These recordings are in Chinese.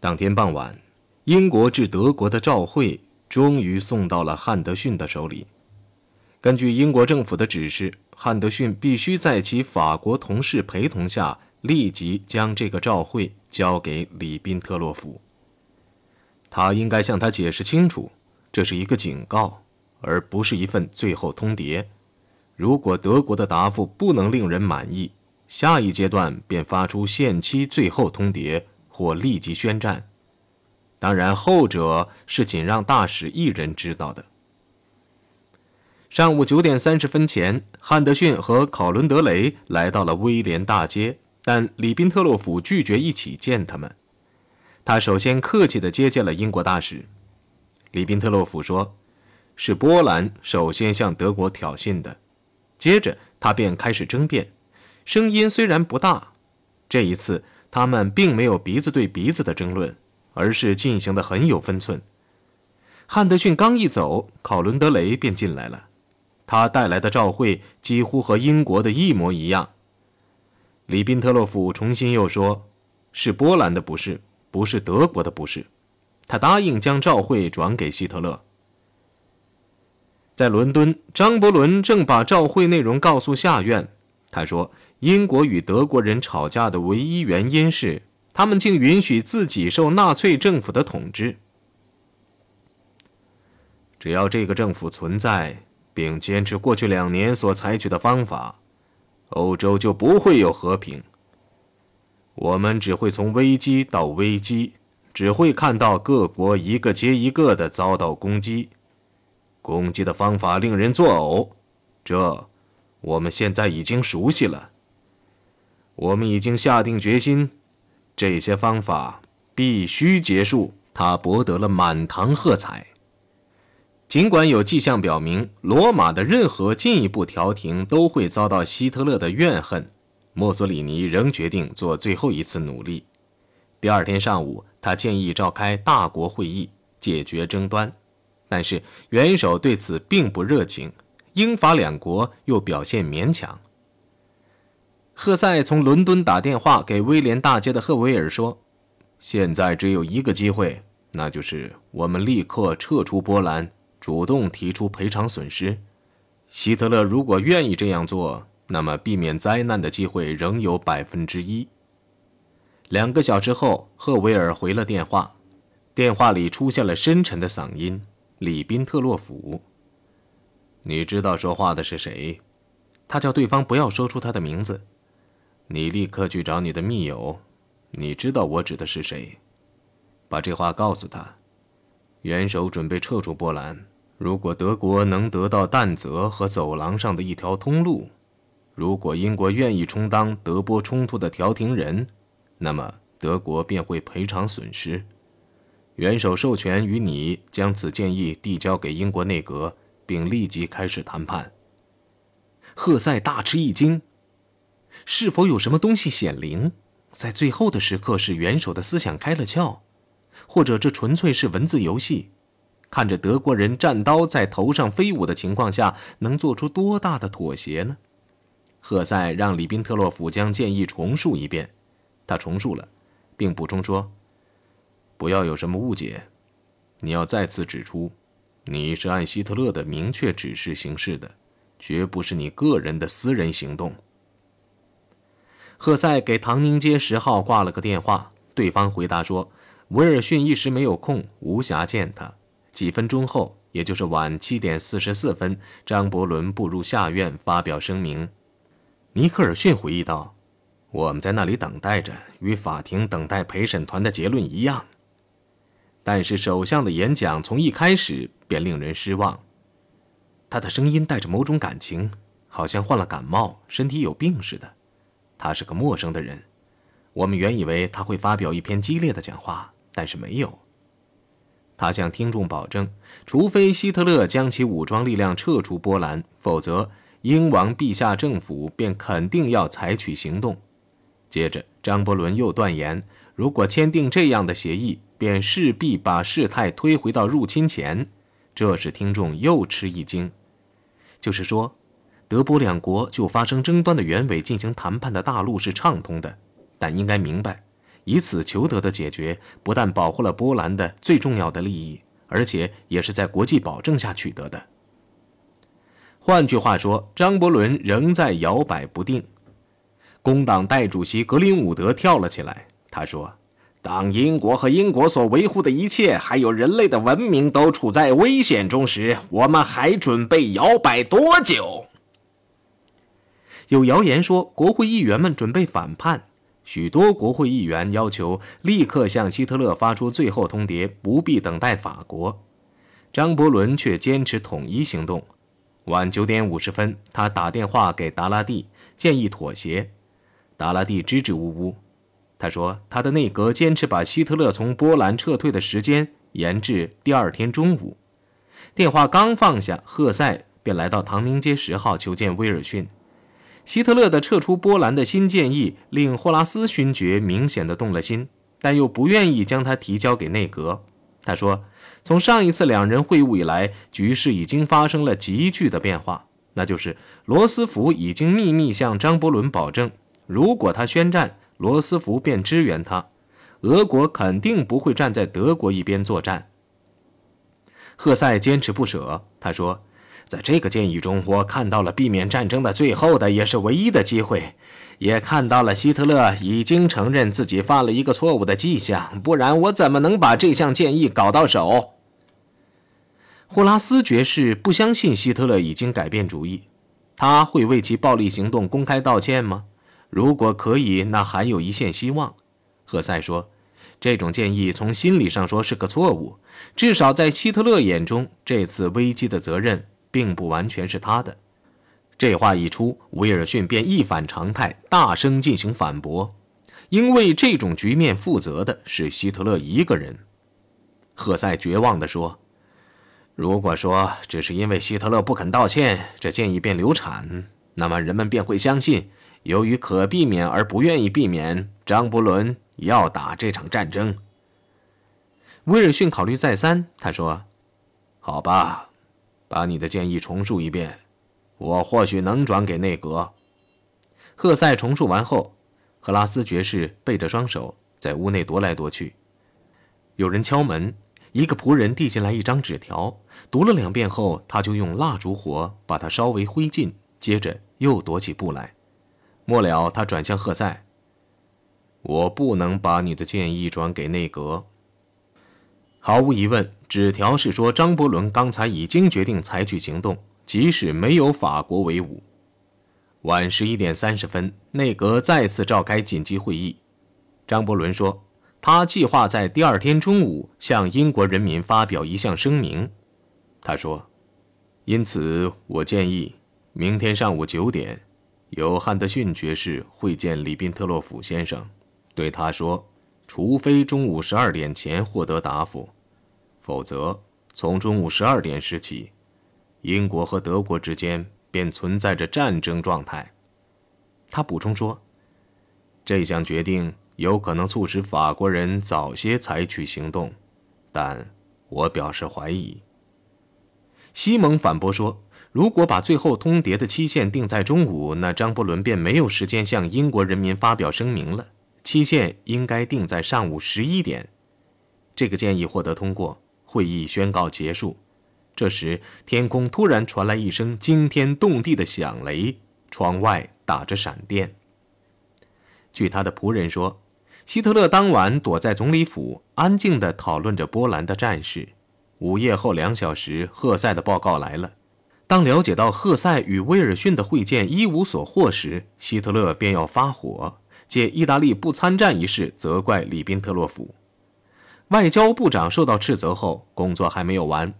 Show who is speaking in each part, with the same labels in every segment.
Speaker 1: 当天傍晚，英国致德国的照会终于送到了汉德逊的手里。根据英国政府的指示，汉德逊必须在其法国同事陪同下，立即将这个照会交给里宾特洛甫。他应该向他解释清楚，这是一个警告，而不是一份最后通牒。如果德国的答复不能令人满意，下一阶段便发出限期最后通牒或立即宣战。当然，后者是仅让大使一人知道的。上午九点三十分前，汉德逊和考伦德雷来到了威廉大街，但里宾特洛甫拒绝一起见他们。他首先客气地接见了英国大使。里宾特洛甫说：“是波兰首先向德国挑衅的。”接着他便开始争辩，声音虽然不大，这一次他们并没有鼻子对鼻子的争论，而是进行的很有分寸。汉德逊刚一走，考伦德雷便进来了。他带来的照会几乎和英国的一模一样。里宾特洛甫重新又说：“是波兰的不是，不是德国的不是。”他答应将照会转给希特勒。在伦敦，张伯伦正把照会内容告诉下院。他说：“英国与德国人吵架的唯一原因是，他们竟允许自己受纳粹政府的统治。只要这个政府存在。”并坚持过去两年所采取的方法，欧洲就不会有和平。我们只会从危机到危机，只会看到各国一个接一个的遭到攻击，攻击的方法令人作呕。这，我们现在已经熟悉了。我们已经下定决心，这些方法必须结束。他博得了满堂喝彩。尽管有迹象表明，罗马的任何进一步调停都会遭到希特勒的怨恨，墨索里尼仍决定做最后一次努力。第二天上午，他建议召开大国会议解决争端，但是元首对此并不热情，英法两国又表现勉强。赫塞从伦敦打电话给威廉大街的赫维尔说：“现在只有一个机会，那就是我们立刻撤出波兰。”主动提出赔偿损失，希特勒如果愿意这样做，那么避免灾难的机会仍有百分之一。两个小时后，赫维尔回了电话，电话里出现了深沉的嗓音：“里宾特洛甫，你知道说话的是谁？”他叫对方不要说出他的名字。你立刻去找你的密友，你知道我指的是谁，把这话告诉他。元首准备撤出波兰。如果德国能得到弹泽和走廊上的一条通路，如果英国愿意充当德波冲突的调停人，那么德国便会赔偿损失。元首授权与你将此建议递交给英国内阁，并立即开始谈判。赫塞大吃一惊，是否有什么东西显灵，在最后的时刻使元首的思想开了窍，或者这纯粹是文字游戏？看着德国人战刀在头上飞舞的情况下，能做出多大的妥协呢？赫塞让里宾特洛甫将建议重述一遍，他重述了，并补充说：“不要有什么误解，你要再次指出，你是按希特勒的明确指示行事的，绝不是你个人的私人行动。”赫塞给唐宁街十号挂了个电话，对方回答说：“威尔逊一时没有空，无暇见他。”几分钟后，也就是晚七点四十四分，张伯伦步入下院发表声明。尼克尔逊回忆道：“我们在那里等待着，与法庭等待陪审团的结论一样。但是首相的演讲从一开始便令人失望。他的声音带着某种感情，好像患了感冒，身体有病似的。他是个陌生的人。我们原以为他会发表一篇激烈的讲话，但是没有。”他向听众保证，除非希特勒将其武装力量撤出波兰，否则英王陛下政府便肯定要采取行动。接着，张伯伦又断言，如果签订这样的协议，便势必把事态推回到入侵前。这使听众又吃一惊。就是说，德波两国就发生争端的原委进行谈判的大路是畅通的，但应该明白，以此求得的解决，不但保护了波兰的最重要的利益，而且也是在国际保证下取得的。换句话说，张伯伦仍在摇摆不定。工党代主席格林伍德跳了起来，他说：“当英国和英国所维护的一切，还有人类的文明都处在危险中时，我们还准备摇摆多久？”有谣言说，国会议员们准备反叛。许多国会议员要求立刻向希特勒发出最后通牒，不必等待法国。张伯伦却坚持统一行动。晚九点五十分，他打电话给达拉蒂，建议妥协。达拉蒂支支吾吾。他说，他的内阁坚持把希特勒从波兰撤退的时间延至第二天中午。电话刚放下，赫塞便来到唐宁街十号求见威尔逊。希特勒的撤出波兰的新建议令霍拉斯勋爵明显的动了心，但又不愿意将他提交给内阁。他说：“从上一次两人会晤以来，局势已经发生了急剧的变化，那就是罗斯福已经秘密向张伯伦保证，如果他宣战，罗斯福便支援他，俄国肯定不会站在德国一边作战。”赫塞坚持不舍，他说。在这个建议中，我看到了避免战争的最后的也是唯一的机会，也看到了希特勒已经承认自己犯了一个错误的迹象。不然，我怎么能把这项建议搞到手？霍拉斯爵士不相信希特勒已经改变主意，他会为其暴力行动公开道歉吗？如果可以，那还有一线希望。赫塞说：“这种建议从心理上说是个错误，至少在希特勒眼中，这次危机的责任。”并不完全是他的。这话一出，威尔逊便一反常态，大声进行反驳，因为这种局面负责的是希特勒一个人。赫塞绝望地说：“如果说只是因为希特勒不肯道歉，这建议便流产，那么人们便会相信，由于可避免而不愿意避免，张伯伦要打这场战争。”威尔逊考虑再三，他说：“好吧。”把你的建议重述一遍，我或许能转给内阁。赫塞重述完后，赫拉斯爵士背着双手在屋内踱来踱去。有人敲门，一个仆人递进来一张纸条，读了两遍后，他就用蜡烛火把它烧为灰烬，接着又踱起步来。末了，他转向赫塞：“我不能把你的建议转给内阁。”毫无疑问。纸条是说，张伯伦刚才已经决定采取行动，即使没有法国为伍。晚十一点三十分，内阁再次召开紧急会议。张伯伦说，他计划在第二天中午向英国人民发表一项声明。他说：“因此，我建议明天上午九点，由汉德逊爵士会见里宾特洛甫先生，对他说，除非中午十二点前获得答复。”否则，从中午十二点时起，英国和德国之间便存在着战争状态。他补充说：“这项决定有可能促使法国人早些采取行动，但我表示怀疑。”西蒙反驳说：“如果把最后通牒的期限定在中午，那张伯伦便没有时间向英国人民发表声明了。期限应该定在上午十一点。”这个建议获得通过。会议宣告结束。这时，天空突然传来一声惊天动地的响雷，窗外打着闪电。据他的仆人说，希特勒当晚躲在总理府，安静地讨论着波兰的战事。午夜后两小时，赫塞的报告来了。当了解到赫塞与威尔逊的会见一无所获时，希特勒便要发火，借意大利不参战一事责怪里宾特洛甫。外交部长受到斥责后，工作还没有完。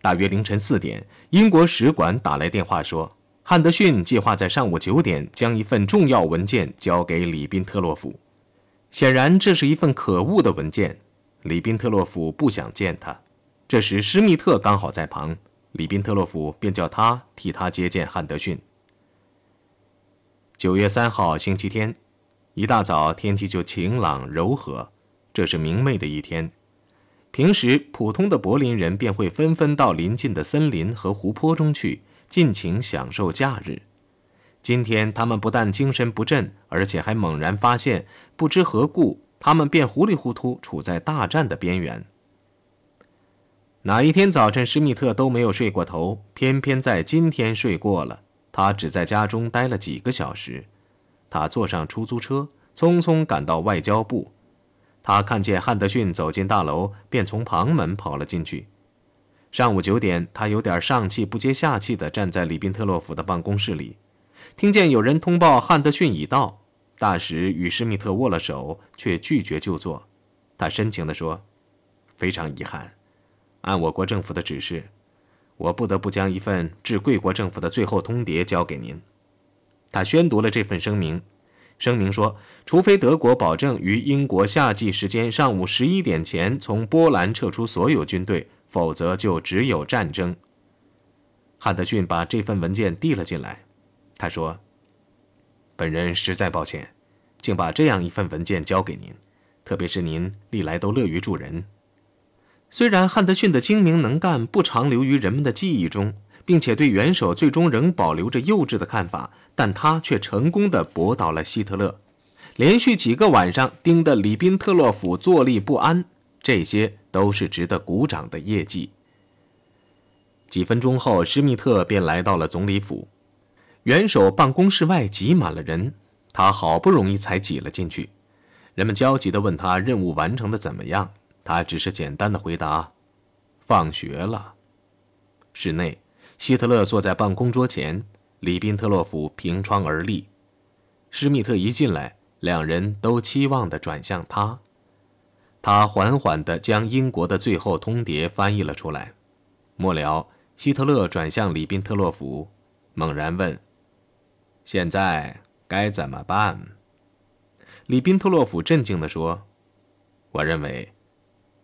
Speaker 1: 大约凌晨四点，英国使馆打来电话说，汉德逊计划在上午九点将一份重要文件交给里宾特洛甫。显然，这是一份可恶的文件。里宾特洛甫不想见他。这时，施密特刚好在旁，里宾特洛甫便叫他替他接见汉德逊。九月三号星期天，一大早天气就晴朗柔和。这是明媚的一天，平时普通的柏林人便会纷纷到邻近的森林和湖泊中去，尽情享受假日。今天他们不但精神不振，而且还猛然发现，不知何故，他们便糊里糊涂处在大战的边缘。哪一天早晨，施密特都没有睡过头，偏偏在今天睡过了。他只在家中待了几个小时。他坐上出租车，匆匆赶到外交部。他看见汉德逊走进大楼，便从旁门跑了进去。上午九点，他有点上气不接下气地站在里宾特洛夫的办公室里，听见有人通报汉德逊已到。大使与施密特握了手，却拒绝就坐。他深情地说：“非常遗憾。”按我国政府的指示，我不得不将一份致贵国政府的最后通牒交给您。他宣读了这份声明，声明说，除非德国保证于英国夏季时间上午十一点前从波兰撤出所有军队，否则就只有战争。汉德逊把这份文件递了进来，他说：“本人实在抱歉，竟把这样一份文件交给您，特别是您历来都乐于助人。”虽然汉德逊的精明能干不常留于人们的记忆中，并且对元首最终仍保留着幼稚的看法，但他却成功的驳倒了希特勒，连续几个晚上盯得里宾特洛甫坐立不安，这些都是值得鼓掌的业绩。几分钟后，施密特便来到了总理府，元首办公室外挤满了人，他好不容易才挤了进去，人们焦急地问他任务完成的怎么样。他只是简单的回答：“放学了。”室内，希特勒坐在办公桌前，里宾特洛甫凭窗而立。施密特一进来，两人都期望地转向他。他缓缓地将英国的最后通牒翻译了出来。末了，希特勒转向里宾特洛甫，猛然问：“现在该怎么办？”里宾特洛甫镇静地说：“我认为。”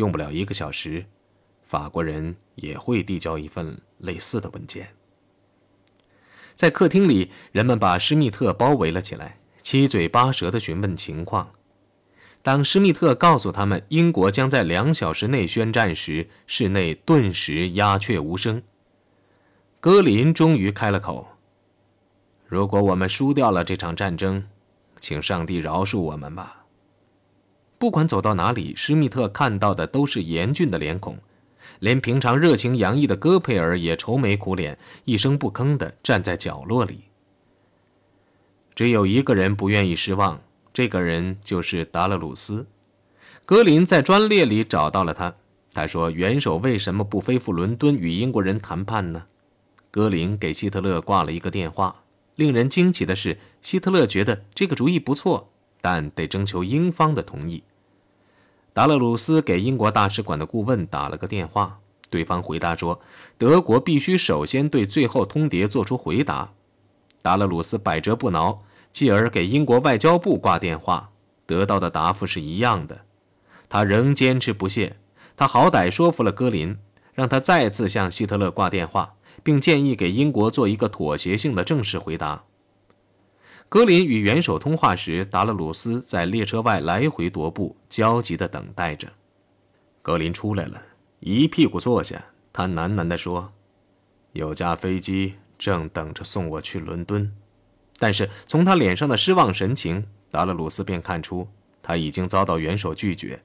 Speaker 1: 用不了一个小时，法国人也会递交一份类似的文件。在客厅里，人们把施密特包围了起来，七嘴八舌地询问情况。当施密特告诉他们英国将在两小时内宣战时，室内顿时鸦雀无声。格林终于开了口：“如果我们输掉了这场战争，请上帝饶恕我们吧。”不管走到哪里，施密特看到的都是严峻的脸孔，连平常热情洋溢的戈培尔也愁眉苦脸，一声不吭地站在角落里。只有一个人不愿意失望，这个人就是达勒鲁斯。格林在专列里找到了他，他说：“元首为什么不飞赴伦敦与英国人谈判呢？”格林给希特勒挂了一个电话。令人惊奇的是，希特勒觉得这个主意不错，但得征求英方的同意。达勒鲁斯给英国大使馆的顾问打了个电话，对方回答说：“德国必须首先对最后通牒作出回答。”达勒鲁斯百折不挠，继而给英国外交部挂电话，得到的答复是一样的。他仍坚持不懈，他好歹说服了戈林，让他再次向希特勒挂电话，并建议给英国做一个妥协性的正式回答。格林与元首通话时，达勒鲁斯在列车外来回踱步，焦急地等待着。格林出来了，一屁股坐下，他喃喃地说：“有架飞机正等着送我去伦敦。”但是从他脸上的失望神情，达勒鲁斯便看出他已经遭到元首拒绝。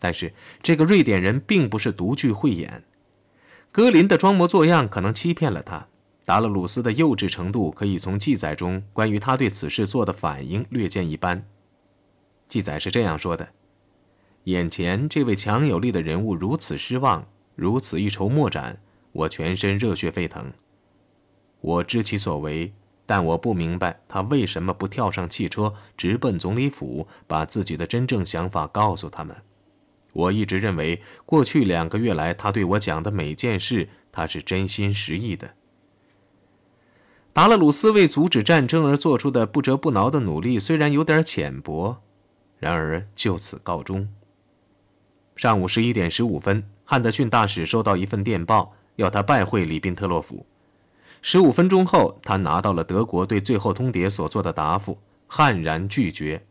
Speaker 1: 但是这个瑞典人并不是独具慧眼，格林的装模作样可能欺骗了他。达勒鲁斯的幼稚程度可以从记载中关于他对此事做的反应略见一斑。记载是这样说的：眼前这位强有力的人物如此失望，如此一筹莫展，我全身热血沸腾。我知其所为，但我不明白他为什么不跳上汽车，直奔总理府，把自己的真正想法告诉他们。我一直认为，过去两个月来他对我讲的每件事，他是真心实意的。达勒鲁斯为阻止战争而做出的不折不挠的努力，虽然有点浅薄，然而就此告终。上午十一点十五分，汉德逊大使收到一份电报，要他拜会里宾特洛甫。十五分钟后，他拿到了德国对最后通牒所做的答复，悍然拒绝。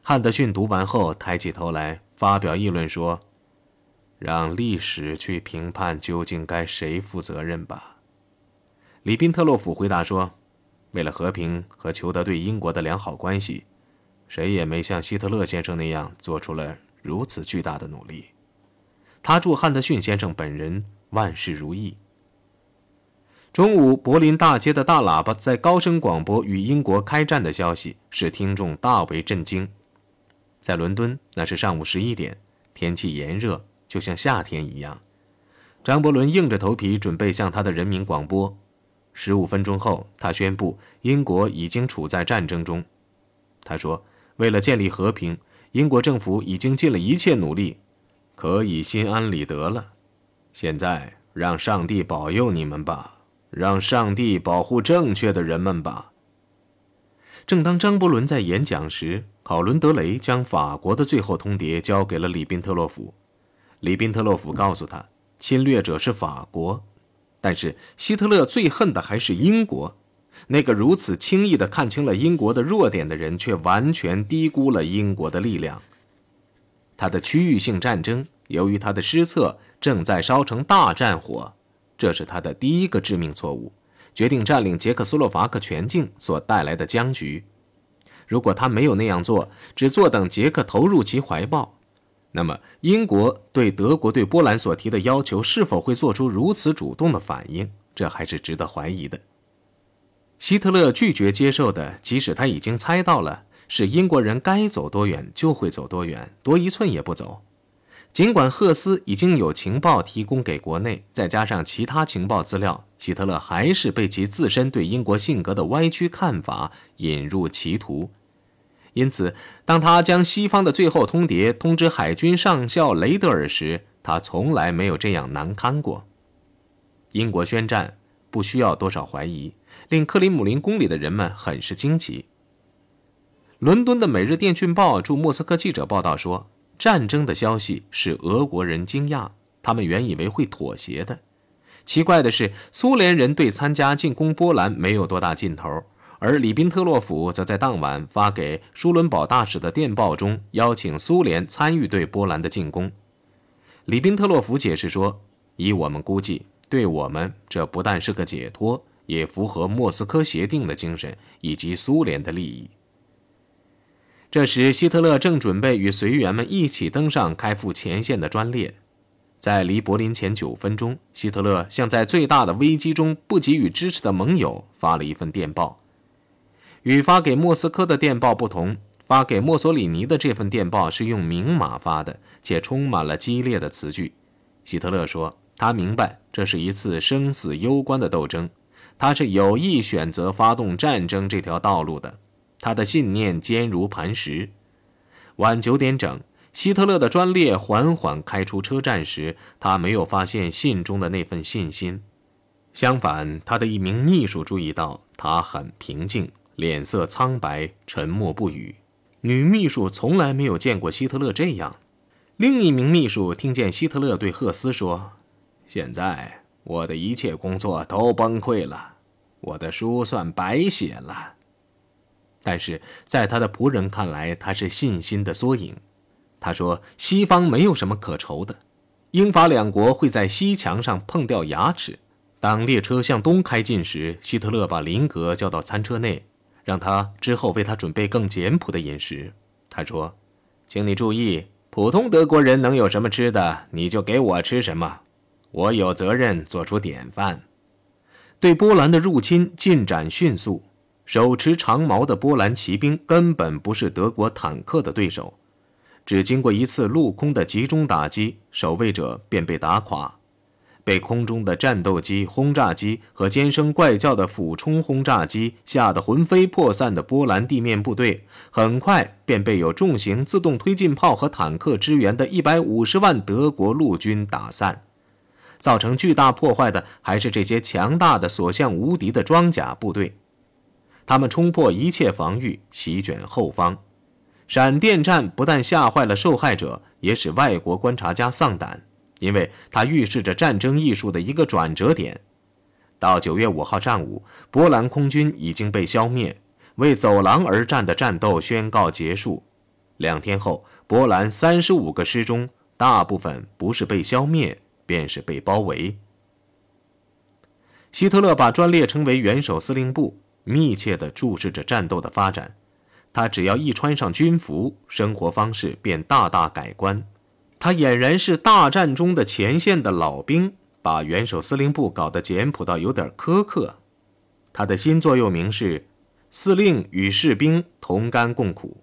Speaker 1: 汉德逊读完后，抬起头来发表议论说：“让历史去评判究竟该谁负责任吧。”里宾特洛甫回答说：“为了和平和求得对英国的良好关系，谁也没像希特勒先生那样做出了如此巨大的努力。他祝汉德逊先生本人万事如意。中午，柏林大街的大喇叭在高声广播与英国开战的消息，使听众大为震惊。在伦敦，那是上午十一点，天气炎热，就像夏天一样。张伯伦硬着头皮准备向他的人民广播。十五分钟后，他宣布英国已经处在战争中。他说：“为了建立和平，英国政府已经尽了一切努力，可以心安理得了。现在，让上帝保佑你们吧，让上帝保护正确的人们吧。”正当张伯伦在演讲时，考伦德雷将法国的最后通牒交给了里宾特洛甫。里宾特洛甫告诉他，侵略者是法国。但是希特勒最恨的还是英国，那个如此轻易地看清了英国的弱点的人，却完全低估了英国的力量。他的区域性战争由于他的失策正在烧成大战火，这是他的第一个致命错误，决定占领捷克斯洛伐克全境所带来的僵局。如果他没有那样做，只坐等捷克投入其怀抱。那么，英国对德国对波兰所提的要求是否会做出如此主动的反应？这还是值得怀疑的。希特勒拒绝接受的，即使他已经猜到了，是英国人该走多远就会走多远，多一寸也不走。尽管赫斯已经有情报提供给国内，再加上其他情报资料，希特勒还是被其自身对英国性格的歪曲看法引入歧途。因此，当他将西方的最后通牒通知海军上校雷德尔时，他从来没有这样难堪过。英国宣战不需要多少怀疑，令克里姆林宫里的人们很是惊奇。伦敦的《每日电讯报》驻莫斯科记者报道说，战争的消息使俄国人惊讶，他们原以为会妥协的。奇怪的是，苏联人对参加进攻波兰没有多大劲头。而里宾特洛甫则在当晚发给舒伦堡大使的电报中邀请苏联参与对波兰的进攻。里宾特洛甫解释说：“以我们估计，对我们这不但是个解脱，也符合莫斯科协定的精神以及苏联的利益。”这时，希特勒正准备与随员们一起登上开赴前线的专列。在离柏林前九分钟，希特勒向在最大的危机中不给予支持的盟友发了一份电报。与发给莫斯科的电报不同，发给墨索里尼的这份电报是用明码发的，且充满了激烈的词句。希特勒说，他明白这是一次生死攸关的斗争，他是有意选择发动战争这条道路的。他的信念坚如磐石。晚九点整，希特勒的专列缓缓开出车站时，他没有发现信中的那份信心。相反，他的一名秘书注意到他很平静。脸色苍白，沉默不语。女秘书从来没有见过希特勒这样。另一名秘书听见希特勒对赫斯说：“现在我的一切工作都崩溃了，我的书算白写了。”但是在他的仆人看来，他是信心的缩影。他说：“西方没有什么可愁的，英法两国会在西墙上碰掉牙齿。”当列车向东开进时，希特勒把林格叫到餐车内。让他之后为他准备更简朴的饮食。他说：“请你注意，普通德国人能有什么吃的，你就给我吃什么。我有责任做出典范。”对波兰的入侵进展迅速，手持长矛的波兰骑兵根本不是德国坦克的对手。只经过一次陆空的集中打击，守卫者便被打垮。被空中的战斗机、轰炸机和尖声怪叫的俯冲轰炸机吓得魂飞魄散的波兰地面部队，很快便被有重型自动推进炮和坦克支援的一百五十万德国陆军打散。造成巨大破坏的还是这些强大的、所向无敌的装甲部队。他们冲破一切防御，席卷后方。闪电战不但吓坏了受害者，也使外国观察家丧胆。因为它预示着战争艺术的一个转折点。到九月五号上午，波兰空军已经被消灭，为走廊而战的战斗宣告结束。两天后，波兰三十五个师中，大部分不是被消灭，便是被包围。希特勒把专列称为元首司令部，密切地注视着战斗的发展。他只要一穿上军服，生活方式便大大改观。他俨然是大战中的前线的老兵，把元首司令部搞得简朴到有点苛刻。他的新座右铭是“司令与士兵同甘共苦”。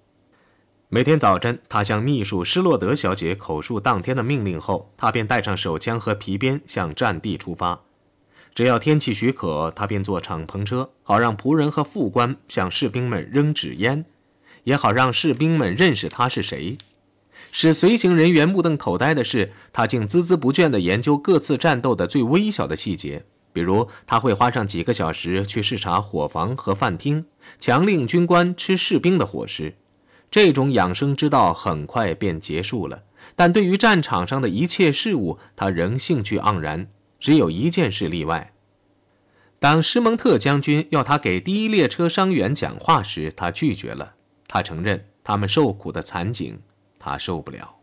Speaker 1: 每天早晨，他向秘书施洛德小姐口述当天的命令后，他便带上手枪和皮鞭向战地出发。只要天气许可，他便坐敞篷车，好让仆人和副官向士兵们扔纸烟。也好让士兵们认识他是谁。使随行人员目瞪口呆的是，他竟孜孜不倦地研究各次战斗的最微小的细节。比如，他会花上几个小时去视察伙房和饭厅，强令军官吃士兵的伙食。这种养生之道很快便结束了。但对于战场上的一切事物，他仍兴趣盎然。只有一件事例外：当施蒙特将军要他给第一列车伤员讲话时，他拒绝了。他承认他们受苦的惨景，他受不了。